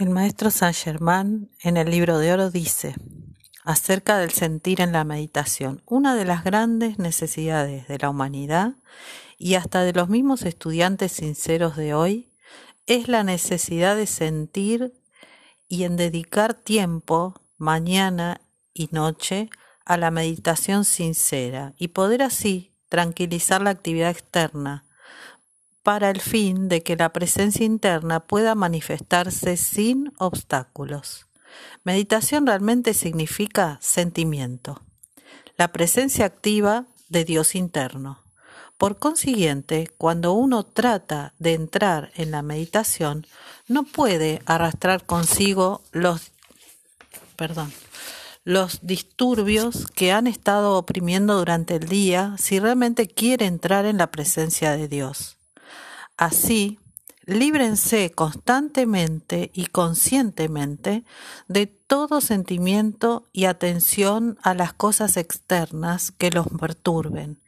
El maestro Saint Germain en el libro de oro dice acerca del sentir en la meditación, una de las grandes necesidades de la humanidad y hasta de los mismos estudiantes sinceros de hoy es la necesidad de sentir y en dedicar tiempo, mañana y noche, a la meditación sincera y poder así tranquilizar la actividad externa, para el fin de que la presencia interna pueda manifestarse sin obstáculos. Meditación realmente significa sentimiento, la presencia activa de Dios interno. Por consiguiente, cuando uno trata de entrar en la meditación, no puede arrastrar consigo los perdón, los disturbios que han estado oprimiendo durante el día si realmente quiere entrar en la presencia de Dios. Así, líbrense constantemente y conscientemente de todo sentimiento y atención a las cosas externas que los perturben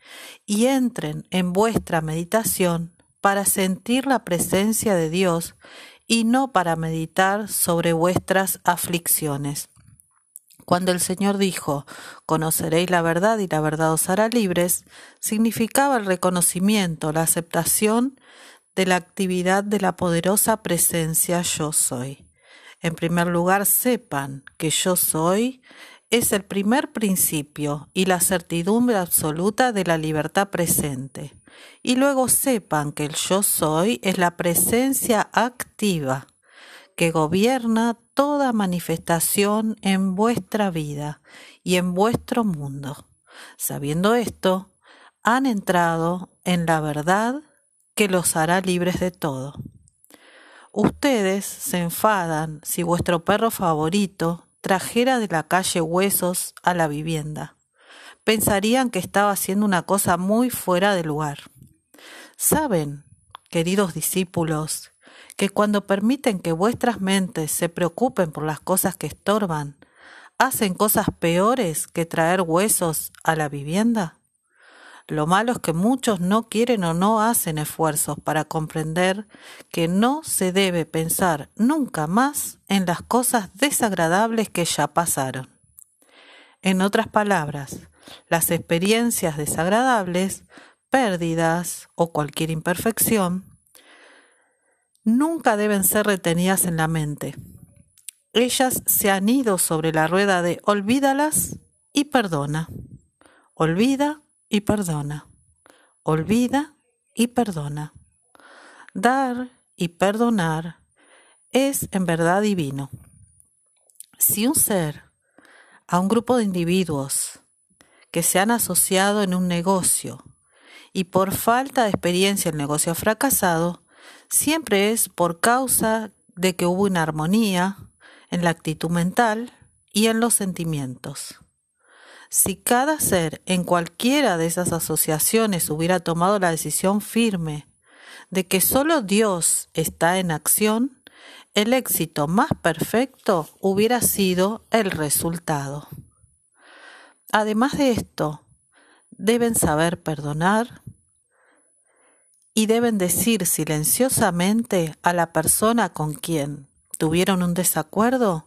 y entren en vuestra meditación para sentir la presencia de Dios y no para meditar sobre vuestras aflicciones. Cuando el Señor dijo, conoceréis la verdad y la verdad os hará libres, significaba el reconocimiento, la aceptación de la actividad de la poderosa presencia yo soy. En primer lugar, sepan que yo soy es el primer principio y la certidumbre absoluta de la libertad presente. Y luego sepan que el yo soy es la presencia activa que gobierna toda manifestación en vuestra vida y en vuestro mundo. Sabiendo esto, han entrado en la verdad que los hará libres de todo. Ustedes se enfadan si vuestro perro favorito trajera de la calle huesos a la vivienda. Pensarían que estaba haciendo una cosa muy fuera de lugar. Saben, queridos discípulos, que cuando permiten que vuestras mentes se preocupen por las cosas que estorban, hacen cosas peores que traer huesos a la vivienda? Lo malo es que muchos no quieren o no hacen esfuerzos para comprender que no se debe pensar nunca más en las cosas desagradables que ya pasaron. En otras palabras, las experiencias desagradables, pérdidas o cualquier imperfección, nunca deben ser retenidas en la mente. Ellas se han ido sobre la rueda de olvídalas y perdona. Olvida y perdona. Olvida y perdona. Dar y perdonar es en verdad divino. Si un ser, a un grupo de individuos que se han asociado en un negocio y por falta de experiencia el negocio ha fracasado, siempre es por causa de que hubo inarmonía en la actitud mental y en los sentimientos. Si cada ser en cualquiera de esas asociaciones hubiera tomado la decisión firme de que solo Dios está en acción, el éxito más perfecto hubiera sido el resultado. Además de esto, deben saber perdonar y deben decir silenciosamente a la persona con quien tuvieron un desacuerdo,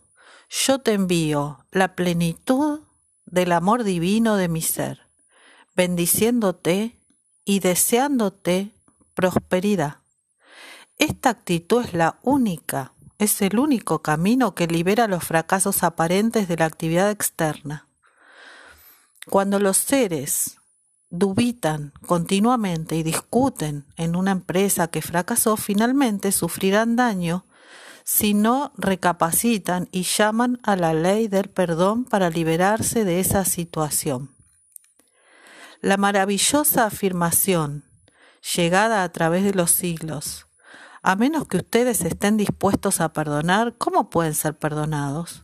yo te envío la plenitud del amor divino de mi ser, bendiciéndote y deseándote prosperidad. Esta actitud es la única, es el único camino que libera los fracasos aparentes de la actividad externa. Cuando los seres dubitan continuamente y discuten en una empresa que fracasó, finalmente sufrirán daño si no recapacitan y llaman a la ley del perdón para liberarse de esa situación. La maravillosa afirmación, llegada a través de los siglos, a menos que ustedes estén dispuestos a perdonar, ¿cómo pueden ser perdonados?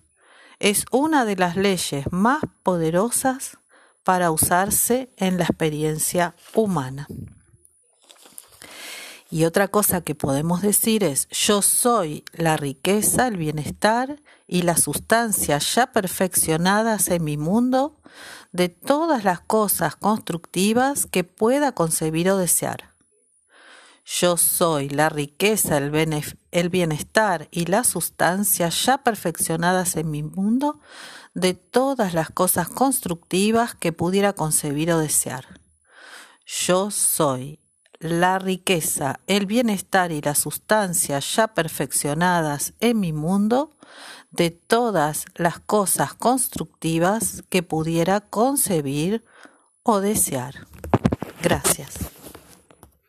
Es una de las leyes más poderosas para usarse en la experiencia humana. Y otra cosa que podemos decir es, yo soy la riqueza, el bienestar y la sustancia ya perfeccionadas en mi mundo de todas las cosas constructivas que pueda concebir o desear. Yo soy la riqueza, el, bienestar y la sustancia ya perfeccionadas en mi mundo de todas las cosas constructivas que pudiera concebir o desear. Yo soy la riqueza, el bienestar y la sustancia ya perfeccionadas en mi mundo de todas las cosas constructivas que pudiera concebir o desear. Gracias.